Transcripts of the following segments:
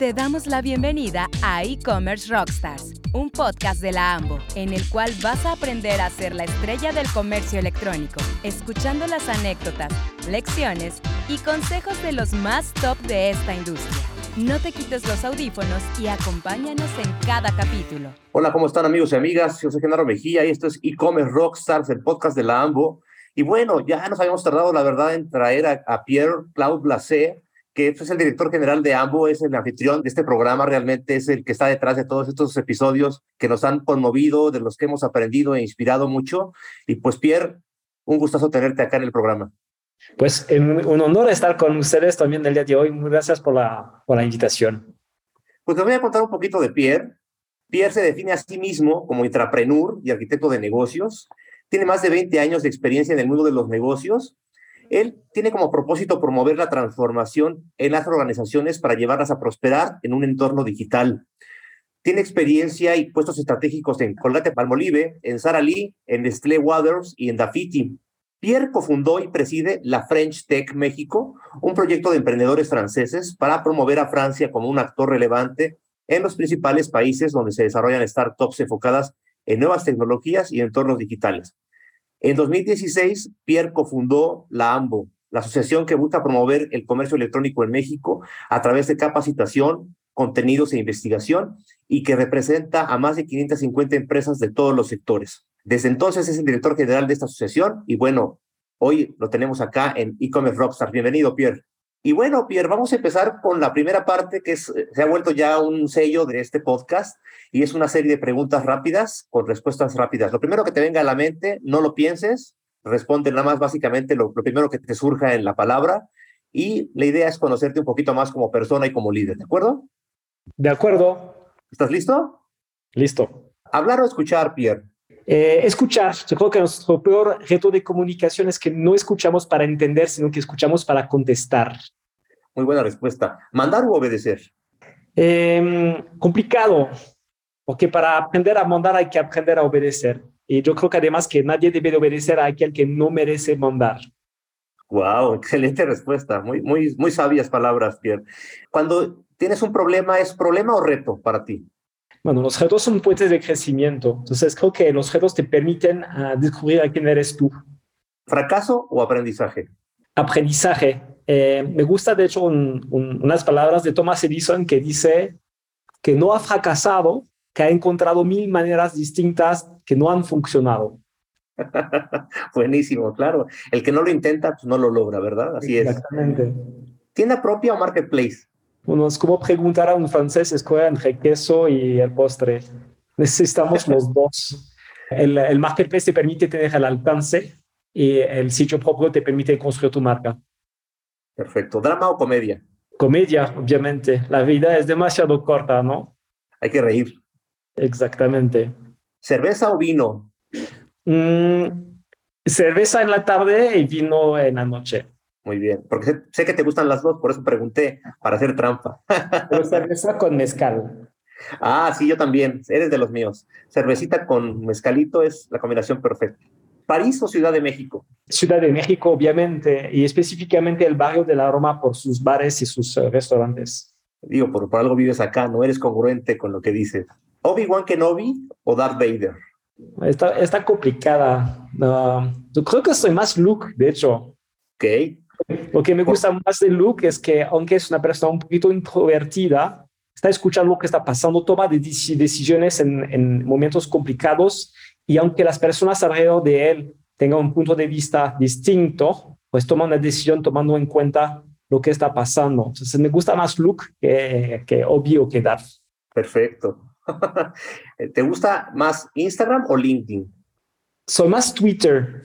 Te damos la bienvenida a E-Commerce Rockstars, un podcast de la AMBO, en el cual vas a aprender a ser la estrella del comercio electrónico, escuchando las anécdotas, lecciones y consejos de los más top de esta industria. No te quites los audífonos y acompáñanos en cada capítulo. Hola, ¿cómo están amigos y amigas? Yo soy Genaro Mejía y esto es E-Commerce Rockstars, el podcast de la AMBO. Y bueno, ya nos habíamos tardado, la verdad, en traer a, Pierre Claude Blasé, que es el director general de AMBO, es el anfitrión de este programa, realmente es el que está detrás de todos estos episodios que nos han conmovido, de los que hemos aprendido e inspirado mucho. Y pues Pierre, un gustazo tenerte acá en el programa. Pues un honor estar con ustedes también el día de hoy. Muchas gracias por la, por la invitación. Pues les voy a contar un poquito de Pierre. Pierre se define a sí mismo como intrapreneur y arquitecto de negocios. Tiene más de 20 años de experiencia en el mundo de los negocios él tiene como propósito promover la transformación en las organizaciones para llevarlas a prosperar en un entorno digital. Tiene experiencia y puestos estratégicos en Colgate Palmolive, en Sara Lee, en Nestlé Waters y en Dafiti. Pierre cofundó y preside la French Tech México, un proyecto de emprendedores franceses para promover a Francia como un actor relevante en los principales países donde se desarrollan startups enfocadas en nuevas tecnologías y entornos digitales. En 2016, Pierre cofundó la AMBO, la asociación que busca promover el comercio electrónico en México a través de capacitación, contenidos e investigación y que representa a más de 550 empresas de todos los sectores. Desde entonces es el director general de esta asociación y bueno, hoy lo tenemos acá en e-commerce Rockstar. Bienvenido, Pierre. Y bueno, Pierre, vamos a empezar con la primera parte que es, se ha vuelto ya un sello de este podcast y es una serie de preguntas rápidas con respuestas rápidas. Lo primero que te venga a la mente, no lo pienses, responde nada más básicamente lo, lo primero que te surja en la palabra y la idea es conocerte un poquito más como persona y como líder, ¿de acuerdo? De acuerdo. ¿Estás listo? Listo. ¿Hablar o escuchar, Pierre? Eh, escuchar. Yo creo que nuestro peor reto de comunicación es que no escuchamos para entender, sino que escuchamos para contestar. Muy buena respuesta. ¿Mandar o obedecer? Eh, complicado, porque para aprender a mandar hay que aprender a obedecer. Y yo creo que además que nadie debe de obedecer a aquel que no merece mandar. Wow, excelente respuesta. Muy, muy, muy sabias palabras, Pierre. Cuando tienes un problema, ¿es problema o reto para ti? Bueno, los retos son puentes de crecimiento. Entonces, creo que los retos te permiten uh, descubrir a quién eres tú. ¿Fracaso o aprendizaje? Aprendizaje. Eh, me gusta, de hecho, un, un, unas palabras de Thomas Edison que dice que no ha fracasado, que ha encontrado mil maneras distintas que no han funcionado. Buenísimo, claro. El que no lo intenta, pues no lo logra, ¿verdad? Así Exactamente. es. Exactamente. ¿Tienda propia o marketplace? Bueno, es como preguntar a un francés, escoge entre queso y el postre. Necesitamos los dos. El, el marketplace te permite tener el alcance y el sitio propio te permite construir tu marca. Perfecto. ¿Drama o comedia? Comedia, obviamente. La vida es demasiado corta, ¿no? Hay que reír. Exactamente. ¿Cerveza o vino? Mm, cerveza en la tarde y vino en la noche. Muy bien, porque sé, sé, que te gustan las dos, por eso pregunté, para hacer trampa. Pero cerveza con mezcal. Ah, sí, yo también, eres de los míos. Cervecita con mezcalito es la combinación perfecta. ¿París o Ciudad de México? Ciudad de México, obviamente, y específicamente el barrio de la Roma por sus bares y sus uh, restaurantes. Digo, por, por algo vives acá, no eres congruente con lo que dices. ¿Obi-Wan Kenobi o Darth Vader? Está, está complicada. Uh, yo creo que soy más Luke, de hecho. Ok. Lo que me gusta más de Luke es que, aunque es una persona un poquito introvertida, está escuchando lo que está pasando, toma de decisiones en, en, momentos complicados y aunque las personas alrededor de él tengan un punto de vista distinto, pues toma una decisión tomando en cuenta lo que está pasando. Entonces me gusta más Luke que, que Obi o que Darth. Perfecto. ¿Te gusta más Instagram o LinkedIn? Soy más Twitter.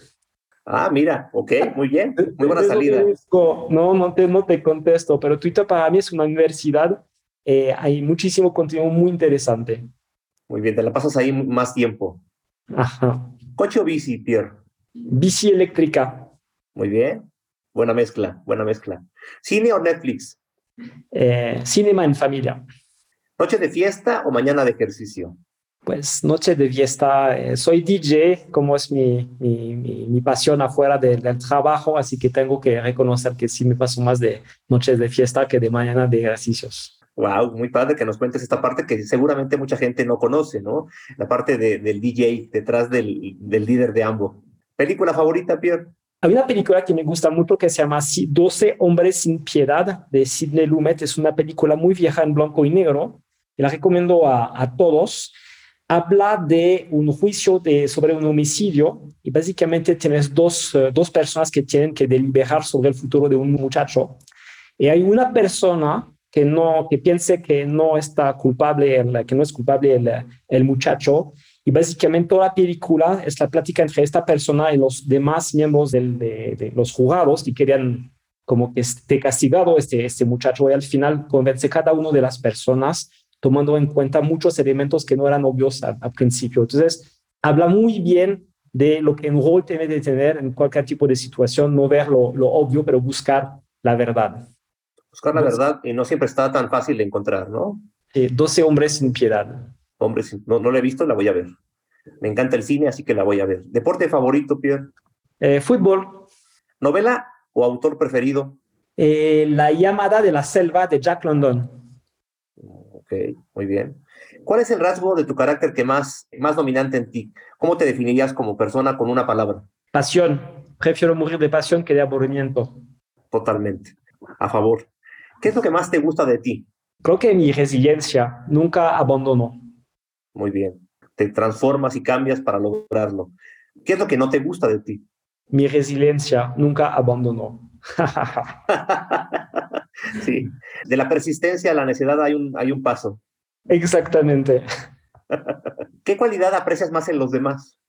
Ah, mira, ok, muy bien, muy buena salida. No, no te, no te contesto, pero Twitter para mí es una universidad. Eh, hay muchísimo contenido muy interesante. Muy bien, te la pasas ahí más tiempo. Ajá. ¿Coche o bici, Pierre? Bici eléctrica. Muy bien, buena mezcla, buena mezcla. ¿Cine o Netflix? Eh, cinema en familia. ¿Noche de fiesta o mañana de ejercicio? Pues noche de fiesta, eh, soy DJ, como es mi, mi, mi, mi pasión afuera de, del trabajo, así que tengo que reconocer que sí me paso más de noches de fiesta que de mañana de ejercicios. Wow, muy padre que nos cuentes esta parte que seguramente mucha gente no conoce, ¿no? La parte de, del DJ detrás del, del líder de Ambo. ¿Película favorita, Pierre? Hay una película que me gusta mucho que se llama 12 hombres sin piedad de Sidney Lumet. Es una película muy vieja en blanco y negro. Y la recomiendo a, a todos. Habla de un juicio sobre un homicidio y básicamente tienes dos, uh, dos personas que tienen que deliberar sobre el futuro de un muchacho. Y hay una persona que no que piense que no está culpable, el, que no es culpable el, el muchacho y básicamente toda la película es la plática entre esta persona y los demás miembros de, de, los jurados que querían como que esté castigado este, este muchacho y al final convence cada uno de las personas tomando en cuenta muchos elementos que no eran obvios al, principio. Entonces, habla muy bien de lo que un rol tiene de tener en cualquier tipo de situación, no ver lo, lo obvio, pero buscar la verdad. Buscar la verdad y no siempre está tan fácil de encontrar, ¿no? Eh, 12 hombres sin piedad. Hombres, no, no la he visto, la voy a ver. Me encanta el cine, así que la voy a ver. ¿Deporte favorito, Pierre? Eh, fútbol. ¿Novela o autor preferido? Eh, la llamada de la selva de Jack London. Muy bien. ¿Cuál es el rasgo de tu carácter que más, más dominante en ti? ¿Cómo te definirías como persona con una palabra? Pasión. Prefiero morir de pasión que de aburrimiento. Totalmente. A favor. ¿Qué es lo que más te gusta de ti? Creo que mi resiliencia. Nunca abandono. Muy bien. Te transformas y cambias para lograrlo. ¿Qué es lo que no te gusta de ti? Mi resiliencia. Nunca abandono. sí. De la persistencia a la necedad hay un, hay un paso. Exactamente. ¿Qué cualidad aprecias más en los demás?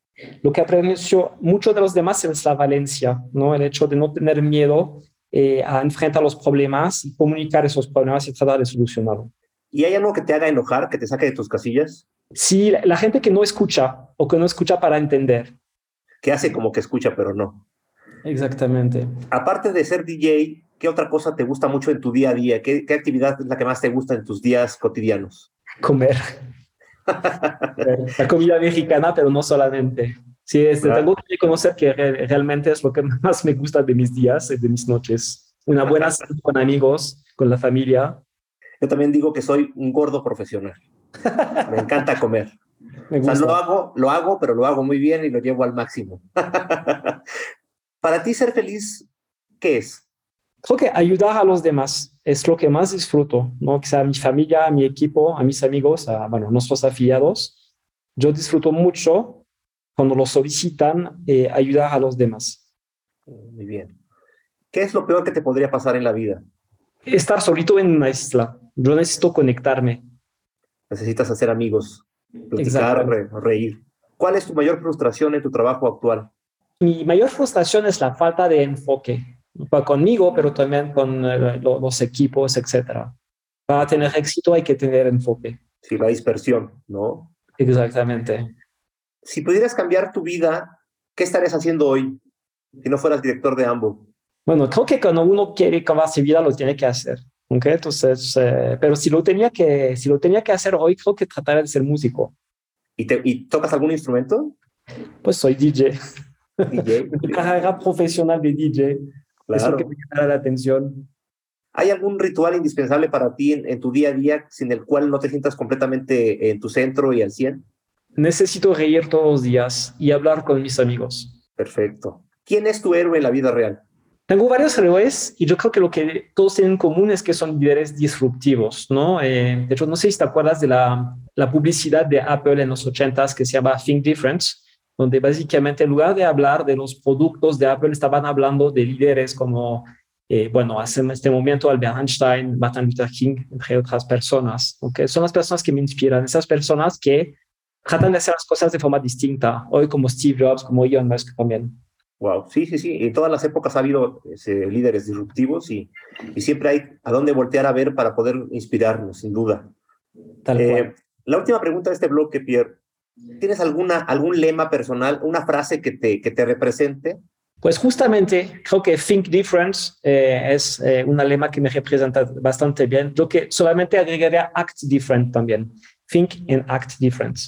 Lo que aprecio mucho de los demás es la valencia, ¿no? El hecho de no tener miedo eh, a enfrentar los problemas y comunicar esos problemas y tratar de solucionarlos. ¿Y hay algo que te haga enojar, que te saque de tus casillas? Sí, la, la gente que no escucha o que no escucha para entender. Que hace como que escucha, pero no. Exactamente. Aparte de ser DJ, ¿qué otra cosa te gusta mucho en tu día a día? ¿Qué, qué actividad es la que más te gusta en tus días cotidianos? Comer. la comida mexicana, pero no solamente. Sí, este, Claro. tengo que reconocer que re- realmente es lo que más me gusta de mis días y de mis noches. Una buena cena con amigos, con la familia. Yo también digo que soy un gordo profesional. Me encanta comer. Me O sea, gusta. lo hago, lo hago, pero lo hago muy bien y lo llevo al máximo. Para ti ser feliz, ¿qué es? Creo que ayudar a los demás es lo que más disfruto, ¿no? Que sea a mi familia, a mi equipo, a mis amigos, a bueno, nuestros afiliados. Yo disfruto mucho cuando los solicitan eh, ayudar a los demás. Muy bien. ¿Qué es lo peor que te podría pasar en la vida? Estar solito en una isla. Yo necesito conectarme. Necesitas hacer amigos, platicar, re- reír. ¿Cuál es tu mayor frustración en tu trabajo actual? Mi mayor frustración es la falta de enfoque, solo conmigo, pero también con eh, lo- los equipos, etc. Para tener éxito hay que tener enfoque. Sí, la dispersión, ¿no? Exactamente. Si pudieras cambiar tu vida, ¿qué estarías haciendo hoy si no fueras director de AMBO? Bueno, creo que cuando uno quiere cambiar su vida lo tiene que hacer. ¿ok? Entonces, eh, pero si lo, tenía que, si lo tenía que hacer hoy, creo que trataría de ser músico. ¿Y, te- y tocas algún instrumento? Pues soy DJ. DJ. Mi carrera profesional de DJ Claro. que me llama la atención. ¿Hay algún ritual indispensable para ti en, en tu día a día sin el cual no te sientas completamente en tu centro y al 100? Necesito reír todos los días y hablar con mis amigos. Perfecto. ¿Quién es tu héroe en la vida real? Tengo varios héroes y yo creo que lo que todos tienen en común es que son líderes disruptivos, ¿no? Eh, de hecho, no sé si te acuerdas de la, la publicidad de Apple en los 80s que se llama Think Different, donde básicamente en lugar de hablar de los productos de Apple, estaban hablando de líderes como, eh, bueno, hace en este momento Albert Einstein, Martin Luther King, entre otras personas, ¿ok? Son las personas que me inspiran, esas personas que tratan de hacer las cosas de forma distinta, hoy como Steve Jobs, como Elon Musk también. Wow, sí, sí, sí. En todas las épocas ha habido líderes disruptivos y, y siempre hay a dónde voltear a ver para poder inspirarnos, sin duda. Tal Eh, cual. la última pregunta de este bloque, Pierre. ¿Tienes alguna, algún lema personal, una frase que te, que te represente? Pues justamente creo que Think Different eh, es eh, una lema que me representa bastante bien. Yo que solamente agregaría Act Different también. Think and Act Different.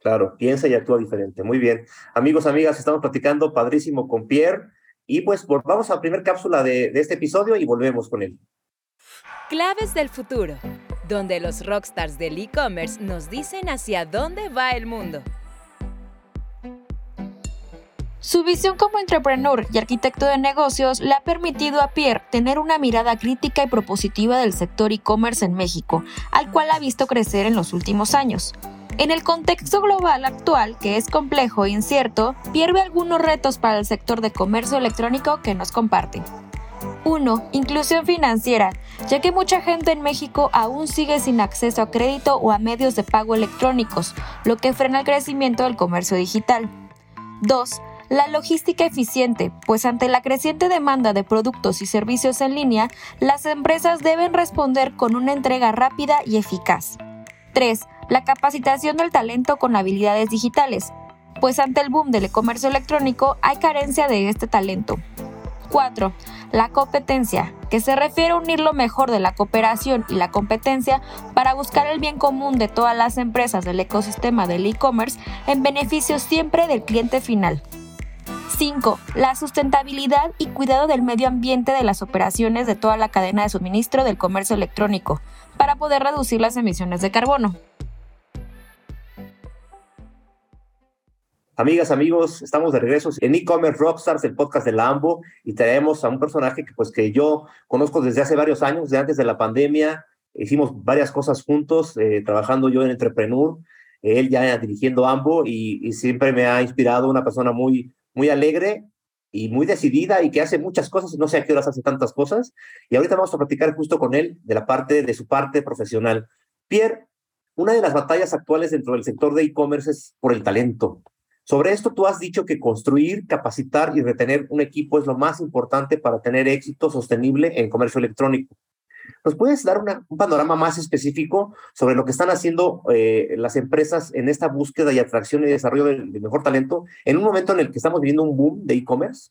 Claro, piensa y actúa diferente. Muy bien. Amigos, amigas, estamos platicando padrísimo con Pierre. Y pues vamos a la primera cápsula de, de este episodio y volvemos con él. Claves del futuro. Donde los rockstars del e-commerce nos dicen hacia dónde va el mundo. Su visión como entrepreneur y arquitecto de negocios le ha permitido a Pierre tener una mirada crítica y propositiva del sector e-commerce en México, al cual ha visto crecer en los últimos años. En el contexto global actual, que es complejo e incierto, Pierre algunos retos para el sector de comercio electrónico que nos comparte. 1. Inclusión financiera, ya que mucha gente en México aún sigue sin acceso a crédito o a medios de pago electrónicos, lo que frena el crecimiento del comercio digital. 2. La logística eficiente, pues ante la creciente demanda de productos y servicios en línea, las empresas deben responder con una entrega rápida y eficaz. 3 la capacitación del talento con habilidades digitales, pues ante el boom del e-comercio electrónico hay carencia de este talento. 4. La competencia, que se refiere a unir lo mejor de la cooperación y la competencia para buscar el bien común de todas las empresas del ecosistema del e-commerce en beneficio siempre del cliente final. 5. La sustentabilidad y cuidado del medio ambiente de las operaciones de toda la cadena de suministro del comercio electrónico, para poder reducir las emisiones de carbono. Amigas, amigos, estamos de regreso en e-commerce Rockstars, el podcast de la AMBO, y traemos a un personaje que, pues, que yo conozco desde hace varios años, de antes de la pandemia. Hicimos varias cosas juntos, eh, trabajando yo en Entrepreneur, él ya dirigiendo AMBO, y, siempre me ha inspirado una persona muy, muy alegre y muy decidida y que hace muchas cosas, no sé a qué horas hace tantas cosas. Y ahorita vamos a platicar justo con él de la parte, de su parte profesional. Pierre, una de las batallas actuales dentro del sector de e-commerce es por el talento. Sobre esto tú has dicho que construir, capacitar y retener un equipo es lo más importante para tener éxito sostenible en comercio electrónico. ¿Nos puedes dar un panorama más específico sobre lo que están haciendo eh, las empresas en esta búsqueda y atracción y desarrollo de, mejor talento en un momento en el que estamos viviendo un boom de e-commerce?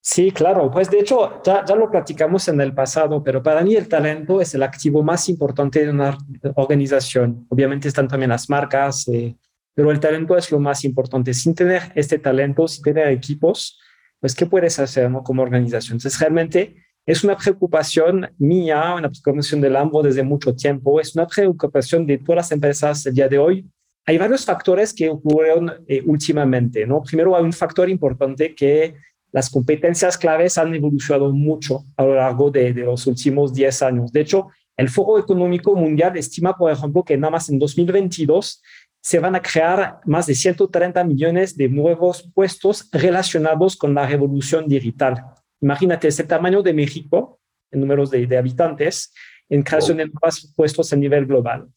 Sí, claro. Pues de hecho, ya, ya lo platicamos en el pasado, pero para mí el talento es el activo más importante de una organización. Obviamente están también las marcas, eh, pero el talento es lo más importante. Sin tener este talento, sin tener equipos, pues, ¿qué puedes hacer como organización? Entonces, realmente es una preocupación mía, una preocupación del AMBO desde mucho tiempo, es una preocupación de todas las empresas el día de hoy. Hay varios factores que ocurrieron eh, últimamente, ¿no? Primero, hay un factor importante que las competencias claves han evolucionado mucho a lo largo de, de los últimos 10 años. De hecho, el Foro Económico Mundial estima, por ejemplo, que nada más en 2022 se van a crear más de 130 millones de nuevos puestos relacionados con la revolución digital. Imagínate ese tamaño de México en números de, habitantes en creación de nuevos puestos a nivel global.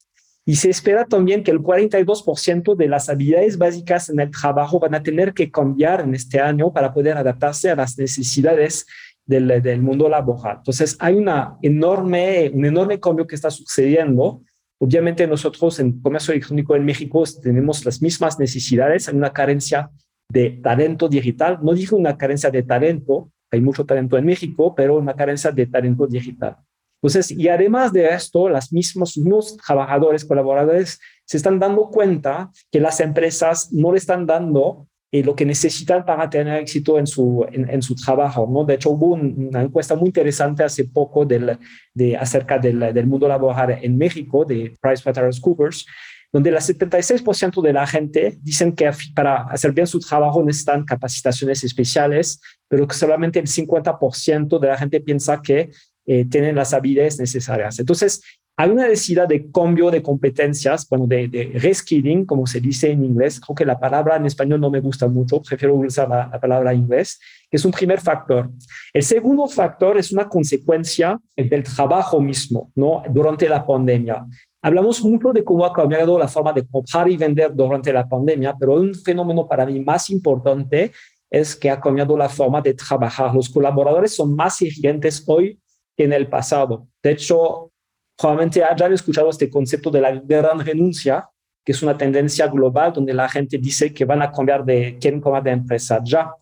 Y se espera también que el 42% de las habilidades básicas en el trabajo van a tener que cambiar en este año para poder adaptarse a las necesidades del, del mundo laboral. Entonces, hay una enorme, un enorme cambio que está sucediendo Obviamente nosotros en comercio electrónico en México tenemos las mismas necesidades, hay una carencia de talento digital. No digo una carencia de talento, hay mucho talento en México, pero una carencia de talento digital. Entonces, y además de esto, las mismos los trabajadores, colaboradores, se están dando cuenta que las empresas no le están dando y lo que necesitan para tener éxito en su, en, su trabajo. ¿no? De hecho, hubo una encuesta muy interesante hace poco del, de, acerca del, del mundo laboral en México, de PricewaterhouseCoopers, donde el 76% de la gente dicen que para hacer bien su trabajo necesitan capacitaciones especiales, pero que solamente el 50% de la gente piensa que eh, tienen las habilidades necesarias. Entonces, hay una necesidad de cambio de competencias, bueno, de, reskilling, como se dice en inglés. Creo que la palabra en español no me gusta mucho, prefiero usar la, palabra inglés, que es un primer factor. El segundo factor es una consecuencia del trabajo mismo, ¿no? Durante la pandemia. Hablamos mucho de cómo ha cambiado la forma de comprar y vender durante la pandemia, pero un fenómeno para mí más importante es que ha cambiado la forma de trabajar. Los colaboradores son más exigentes hoy que en el pasado. De hecho, probablemente hayan escuchado este concepto de la gran renuncia, que es una tendencia global donde la gente dice que van a cambiar de, quieren cambiar de empresa ya.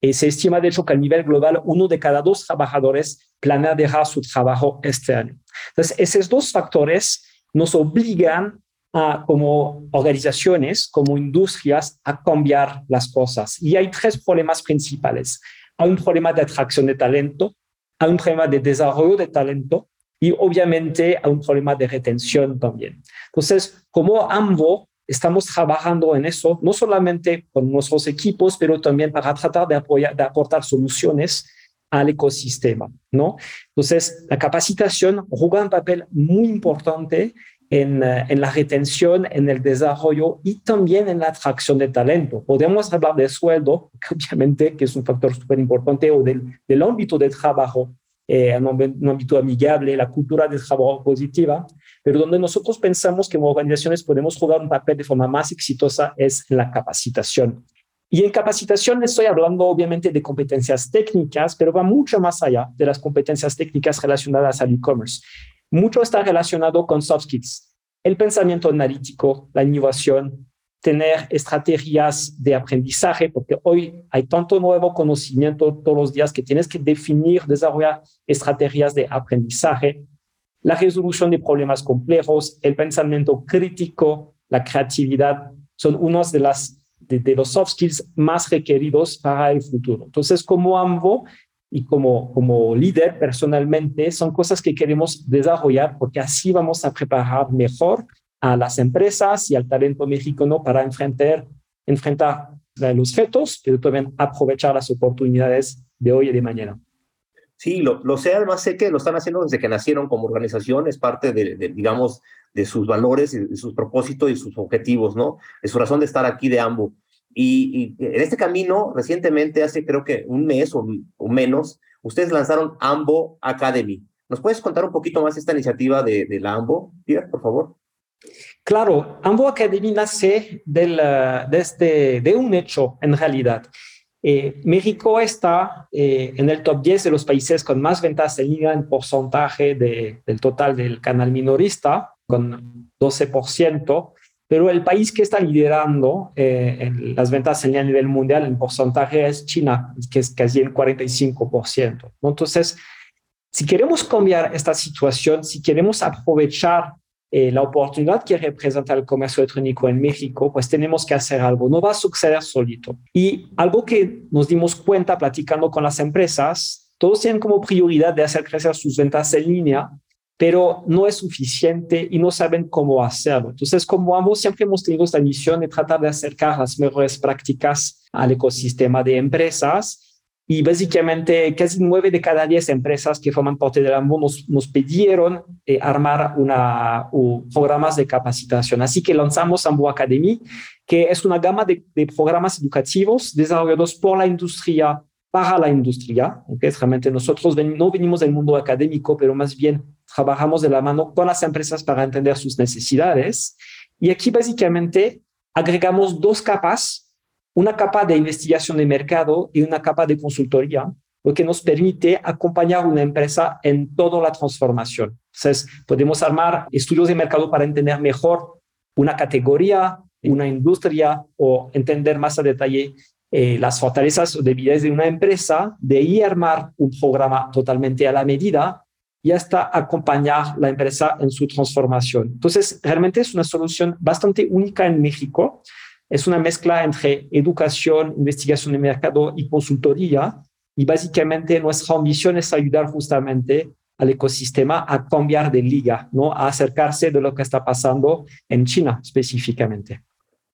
Y se estima, de hecho, que a nivel global uno de cada dos trabajadores planea dejar su trabajo este año. Entonces, esos dos factores nos obligan a, como organizaciones, como industrias, a cambiar las cosas. Y hay tres problemas principales. Hay un problema de atracción de talento, hay un problema de desarrollo de talento y obviamente a un problema de retención también. Entonces, como ambos estamos trabajando en eso, no solamente con nuestros equipos, pero también para tratar de, apoyar, aportar soluciones al ecosistema, ¿no? Entonces, la capacitación juega un papel muy importante en, eh, en, la retención, en el desarrollo y también en la atracción de talento. Podemos hablar de sueldo, obviamente, que es un factor súper importante, o del, del, ámbito de trabajo, eh, en un ámbito amigable, la cultura de trabajo positiva, pero donde nosotros pensamos que como organizaciones podemos jugar un papel de forma más exitosa es en la capacitación. Y en capacitación estoy hablando obviamente de competencias técnicas, pero va mucho más allá de las competencias técnicas relacionadas al e-commerce. Mucho está relacionado con soft skills, el pensamiento analítico, la innovación, tener estrategias de aprendizaje, porque hoy hay tanto nuevo conocimiento todos los días que tienes que definir, desarrollar estrategias de aprendizaje, la resolución de problemas complejos, el pensamiento crítico, la creatividad, son unos de, las, de, los soft skills más requeridos para el futuro. Entonces, como AMBO y como, como líder personalmente, son cosas que queremos desarrollar porque así vamos a preparar mejor a las empresas y al talento mexicano para enfrentar, enfrentar los retos, pero también aprovechar las oportunidades de hoy y de mañana. Sí, lo, lo, sé, además sé que lo están haciendo desde que nacieron como organización, es parte de, digamos, de sus valores, de sus propósitos y sus objetivos, ¿no? Es su razón de estar aquí de AMBO. Y, y, en este camino, recientemente, hace creo que un mes o, o, menos, ustedes lanzaron AMBO Academy. ¿Nos puedes contar un poquito más esta iniciativa de, de la AMBO, Pierre, por favor? Claro, AMBO Academy nace del, de, este, de un hecho, en realidad. Eh, México está eh, en el top 10 de los países con más ventas en línea en porcentaje de, del total del canal minorista, con 12%, pero el país que está liderando eh, las ventas en línea a nivel mundial en porcentaje es China, que es casi el 45%. Entonces, si queremos cambiar esta situación, si queremos aprovechar eh, la oportunidad que representa el comercio electrónico en México, pues tenemos que hacer algo. No va a suceder solito. Y algo que nos dimos cuenta platicando con las empresas, todos tienen como prioridad de hacer crecer sus ventas en línea, pero no es suficiente y no saben cómo hacerlo. Entonces, como ambos siempre hemos tenido esta misión de tratar de acercar las mejores prácticas al ecosistema de empresas y básicamente casi nueve de cada diez empresas que forman parte del AMBO nos, nos pidieron eh, armar una, programas de capacitación. Así que lanzamos AMBO Academy, que es una gama de, programas educativos desarrollados por la industria para la industria. ¿okay? Realmente nosotros no venimos del mundo académico, pero más bien trabajamos de la mano con las empresas para entender sus necesidades. Y aquí básicamente agregamos dos capas una capa de investigación de mercado y una capa de consultoría, lo que nos permite acompañar a una empresa en toda la transformación. Entonces, podemos armar estudios de mercado para entender mejor una categoría, una industria o entender más a detalle eh, las fortalezas o debilidades de una empresa, de ahí armar un programa totalmente a la medida y hasta acompañar la empresa en su transformación. Entonces, realmente es una solución bastante única en México es una mezcla entre educación, investigación de mercado y consultoría. Y básicamente nuestra ambición es ayudar justamente al ecosistema a cambiar de liga, ¿no? a acercarse de lo que está pasando en China específicamente.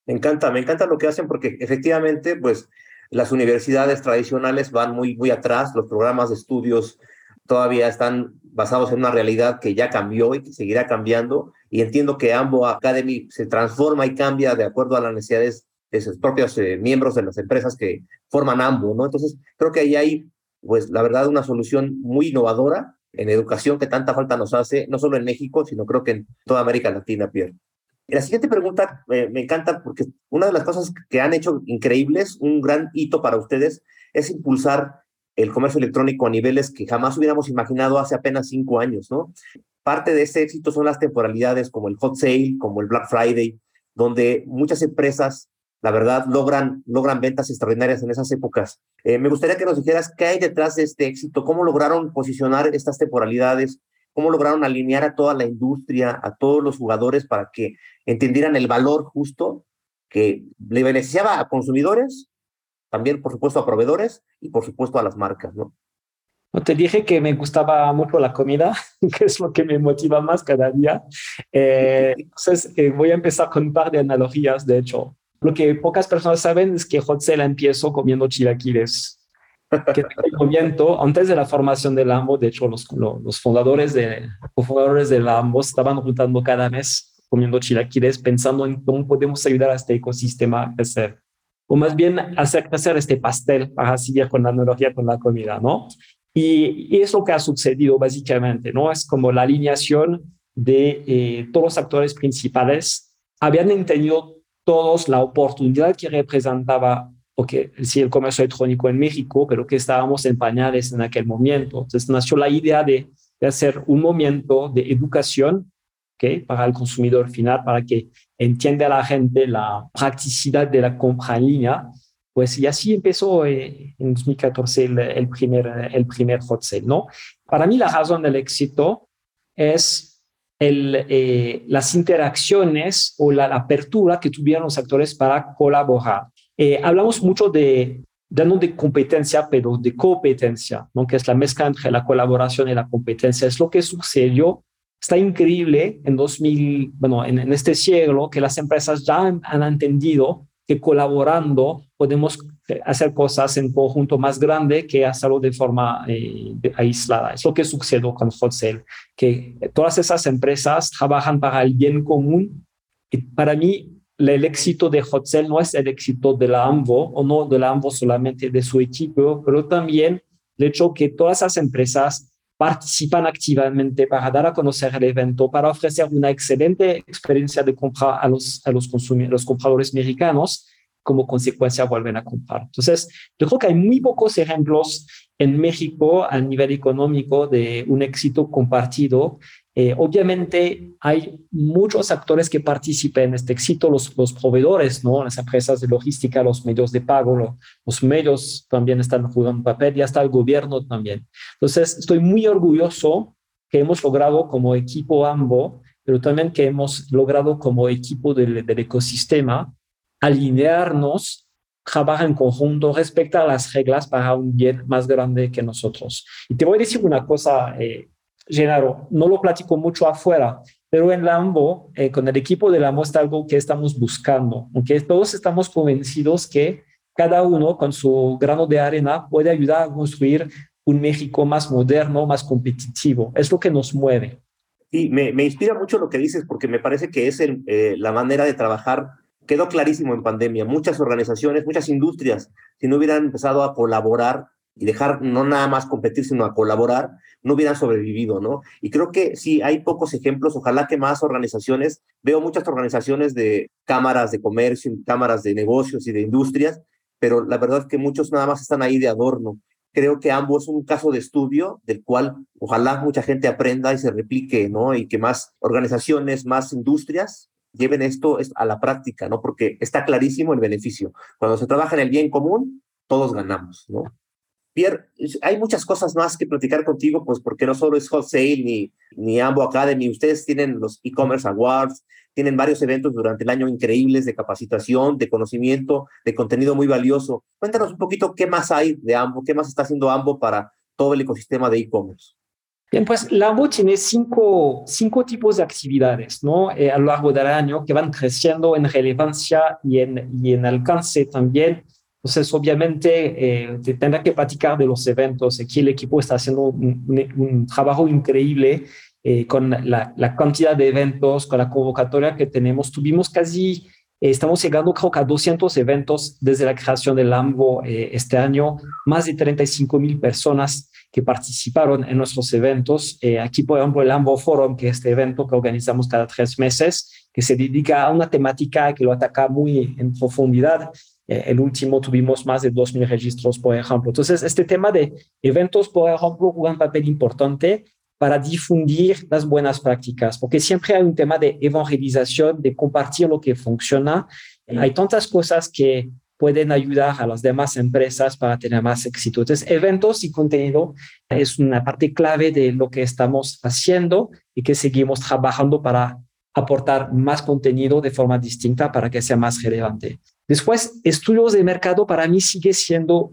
Me encanta, me encanta lo que hacen porque efectivamente, pues las universidades tradicionales van muy, muy atrás, los programas de estudios todavía están basados en una realidad que ya cambió y que seguirá cambiando y entiendo que Ambo Academy se transforma y cambia de acuerdo a las necesidades de sus propios eh, miembros de las empresas que forman Ambo, ¿no? Entonces, creo que ahí hay, pues, la verdad, una solución muy innovadora en educación que tanta falta nos hace, no solo en México, sino creo que en toda América Latina, Pierre. la siguiente pregunta eh, me encanta porque una de las cosas que han hecho increíbles, un gran hito para ustedes, es impulsar el comercio electrónico a niveles que jamás hubiéramos imaginado hace apenas cinco años, ¿no? Parte de ese éxito son las temporalidades como el Hot Sale, como el Black Friday, donde muchas empresas, la verdad, logran, logran ventas extraordinarias en esas épocas. Eh, me gustaría que nos dijeras qué hay detrás de este éxito, cómo lograron posicionar estas temporalidades, cómo lograron alinear a toda la industria, a todos los jugadores para que entendieran el valor justo que le beneficiaba a consumidores, también por supuesto a proveedores y por supuesto a las marcas, ¿no? Te dije que me gustaba mucho la comida, que es lo que me motiva más cada día. Eh, entonces, eh, voy a empezar con un par de analogías, de hecho. Lo que pocas personas saben es que Hot la empiezo comiendo chilaquiles. Que el movimiento, antes de la formación del AMBO, de hecho, los, los fundadores, de, cofundadores del AMBO estaban juntando cada mes comiendo chilaquiles, pensando en cómo podemos ayudar a este ecosistema a crecer. O más bien hacer crecer este pastel para seguir con la analogía con la comida, ¿no? Y, es lo que ha sucedido básicamente, ¿no? Es como la alineación de eh, todos los actores principales. Habían entendido todos la oportunidad que representaba porque sí, el comercio electrónico en México, pero que estábamos en pañales en aquel momento. Entonces nació la idea de, de hacer un momento de educación ¿okay? para el consumidor final, para que entienda la gente la practicidad de la compra en línea pues y así empezó eh, en 2014 el, primer, el primer hot sale, ¿no? Para mí la razón del éxito es el, eh, las interacciones o la, apertura que tuvieron los actores para colaborar. Eh, hablamos mucho de, ya no de competencia, pero de competencia, ¿no? que es la mezcla entre la colaboración y la competencia. Es lo que sucedió. Está increíble en 2000, bueno, en, en este siglo que las empresas ya han, han entendido que colaborando podemos hacer cosas en conjunto más grande que hacerlo de forma eh, aislada. Es lo que sucedió con Hotsell, que todas esas empresas trabajan para el bien común. Y para mí, el éxito de Hotsell no es el éxito de la AMBO, o no de la AMBO solamente de su equipo, pero también el hecho que todas esas empresas participan activamente para dar a conocer el evento, para ofrecer una excelente experiencia de compra a los, a los, los compradores mexicanos, como consecuencia vuelven a comprar. Entonces, yo creo que hay muy pocos ejemplos en México a nivel económico de un éxito compartido. Eh, obviamente hay muchos actores que participan en este éxito, los, los proveedores, ¿no? las empresas de logística, los medios de pago, los, los medios también están jugando un papel y hasta el gobierno también. Entonces, estoy muy orgulloso que hemos logrado como equipo AMBO, pero también que hemos logrado como equipo del, del ecosistema alinearnos, trabajar en conjunto, respetar las reglas para un bien más grande que nosotros. Y te voy a decir una cosa, eh, Genaro, no lo platico mucho afuera, pero en Lambo, eh, con el equipo de Lambo está algo que estamos buscando, aunque todos estamos convencidos que cada uno con su grano de arena puede ayudar a construir un México más moderno, más competitivo. Es lo que nos mueve. Y me, me inspira mucho lo que dices porque me parece que es el, eh, la manera de trabajar quedó clarísimo en pandemia. Muchas organizaciones, muchas industrias, si no hubieran empezado a colaborar y dejar no nada más competir, sino a colaborar, no hubieran sobrevivido, ¿no? Y creo que sí, hay pocos ejemplos, ojalá que más organizaciones, veo muchas organizaciones de cámaras de comercio, cámaras de negocios y de industrias, pero la verdad es que muchos nada más están ahí de adorno. Creo que ambos es un caso de estudio del cual ojalá mucha gente aprenda y se replique, ¿no? Y que más organizaciones, más industrias lleven esto a la práctica, ¿no? Porque está clarísimo el beneficio. Cuando se trabaja en el bien común, todos ganamos, ¿no? Pierre, hay muchas cosas más que platicar contigo, pues porque no solo es Hot Sale ni, ni Ambo Academy, ustedes tienen los e-commerce awards, tienen varios eventos durante el año increíbles de capacitación, de conocimiento, de contenido muy valioso. Cuéntanos un poquito qué más hay de Ambo, qué más está haciendo Ambo para todo el ecosistema de e-commerce. Bien, pues Lambo tiene cinco, cinco tipos de actividades ¿no? Eh, a lo largo del año que van creciendo en relevancia y en, y en alcance también. Entonces, obviamente, eh, tendrá que platicar de los eventos. Aquí el equipo está haciendo un, trabajo increíble eh, con la, la, cantidad de eventos, con la convocatoria que tenemos. Tuvimos casi, eh, estamos llegando creo que a 200 eventos desde la creación del Lambo este año, más de 35 mil personas que participaron en nuestros eventos. Eh, aquí, por ejemplo, el Ambo Forum, que es este evento que organizamos cada tres meses, que se dedica a una temática que lo ataca muy en profundidad. Eh, el último tuvimos más de 2.000 registros, por ejemplo. Entonces, este tema de eventos, por ejemplo, juega un papel importante para difundir las buenas prácticas, porque siempre hay un tema de evangelización, de compartir lo que funciona. Hay tantas cosas que pueden ayudar a las demás empresas para tener más éxito. Entonces, eventos y contenido es una parte clave de lo que estamos haciendo y que seguimos trabajando para aportar más contenido de forma distinta para que sea más relevante. Después, estudios de mercado para mí sigue siendo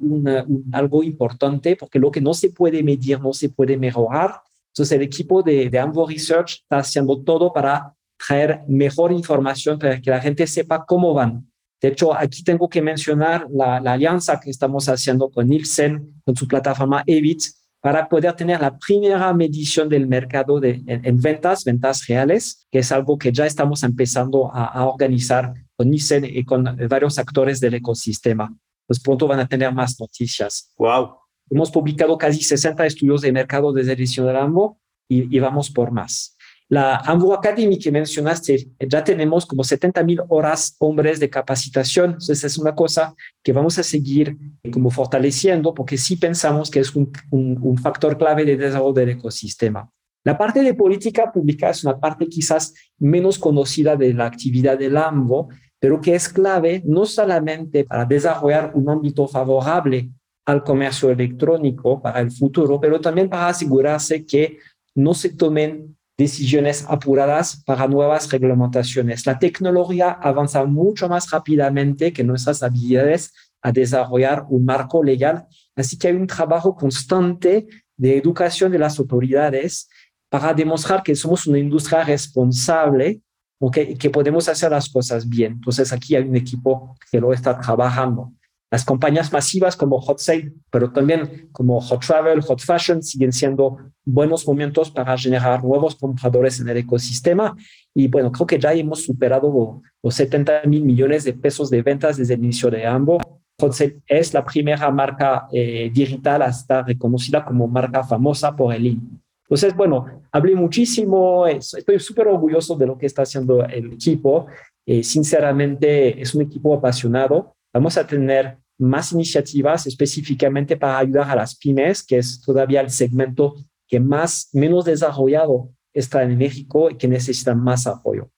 algo importante porque lo que no se puede medir no se puede mejorar. Entonces, el equipo de, de Ambo Research está haciendo todo para traer mejor información para que la gente sepa cómo van. De hecho, aquí tengo que mencionar la, alianza que estamos haciendo con Nielsen, con su plataforma EBIT, para poder tener la primera medición del mercado de, en, ventas, ventas reales, que es algo que ya estamos empezando a, a organizar con Nielsen y con varios actores del ecosistema. Pues pronto van a tener más noticias. Wow. Hemos publicado casi 60 estudios de mercado desde edición de Rambo y, y vamos por más. La Ambo Academy que mencionaste, ya tenemos como 70 mil horas hombres de capacitación. Entonces es una cosa que vamos a seguir como fortaleciendo porque sí pensamos que es un, un, factor clave de desarrollo del ecosistema. La parte de política pública es una parte quizás menos conocida de la actividad del AMBO, pero que es clave no solamente para desarrollar un ámbito favorable al comercio electrónico para el futuro, pero también para asegurarse que no se tomen decisiones apuradas para nuevas reglamentaciones. La tecnología avanza mucho más rápidamente que nuestras habilidades a desarrollar un marco legal, así que hay un trabajo constante de educación de las autoridades para demostrar que somos una industria responsable y que podemos hacer las cosas bien. Entonces aquí hay un equipo que lo está trabajando. Las compañías masivas como Hot Sale, pero también como Hot Travel, Hot Fashion, siguen siendo buenos momentos para generar nuevos compradores en el ecosistema. Y bueno, creo que ya hemos superado los 70 mil millones de pesos de ventas desde el inicio de ambos. Hot Sale es la primera marca eh, digital a estar reconocida como marca famosa por el IN. Entonces, bueno, hablé muchísimo, estoy súper orgulloso de lo que está haciendo el equipo. Eh, sinceramente, es un equipo apasionado. Vamos a tener más iniciativas específicamente para ayudar a las pymes, que es todavía el segmento que más, menos desarrollado está en México y que necesita más apoyo.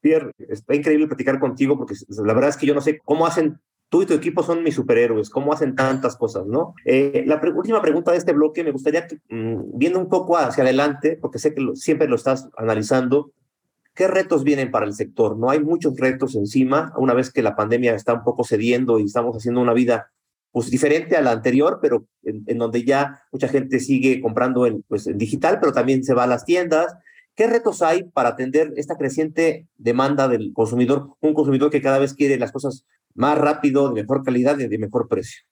Pierre, está increíble platicar contigo porque la verdad es que yo no sé cómo hacen, tú y tu equipo son mis superhéroes, cómo hacen tantas cosas, ¿no? Eh, la última pregunta de este bloque, me gustaría, que, mm, viendo un poco hacia adelante, porque sé que siempre lo estás analizando, ¿Qué retos vienen para el sector? No hay muchos retos encima, una vez que la pandemia está un poco cediendo y estamos haciendo una vida pues diferente a la anterior, pero en, donde ya mucha gente sigue comprando en, pues, en digital, pero también se va a las tiendas. ¿Qué retos hay para atender esta creciente demanda del consumidor, un consumidor que cada vez quiere las cosas más rápido, de mejor calidad y de mejor precio?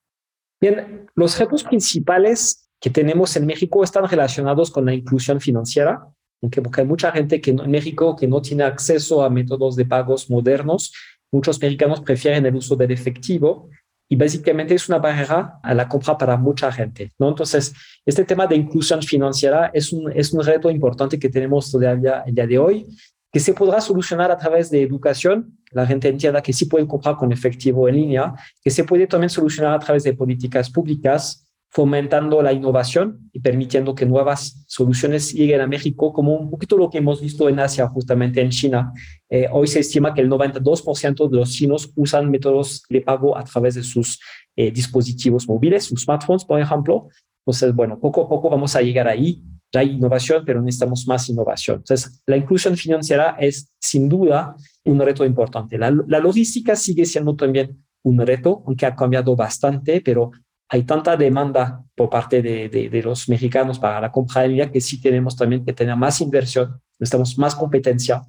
Bien, los retos principales que tenemos en México están relacionados con la inclusión financiera porque hay mucha gente que en México que no tiene acceso a métodos de pagos modernos. Muchos mexicanos prefieren el uso del efectivo y básicamente es una barrera a la compra para mucha gente. ¿no? Entonces, este tema de inclusión financiera es un, es un reto importante que tenemos todavía el día de hoy, que se podrá solucionar a través de educación. La gente entienda que sí pueden comprar con efectivo en línea, que se puede también solucionar a través de políticas públicas fomentando la innovación y permitiendo que nuevas soluciones lleguen a México, como un poquito lo que hemos visto en Asia, justamente en China. Eh, hoy se estima que el 92% de los chinos usan métodos de pago a través de sus eh, dispositivos móviles, sus smartphones, por ejemplo. Entonces, bueno, poco a poco vamos a llegar ahí. Ya hay innovación, pero necesitamos más innovación. Entonces, la inclusión financiera es sin duda un reto importante. La, la logística sigue siendo también un reto, aunque ha cambiado bastante, pero hay tanta demanda por parte de, de, los mexicanos para la compra de línea que sí tenemos también que tener más inversión, necesitamos más competencia.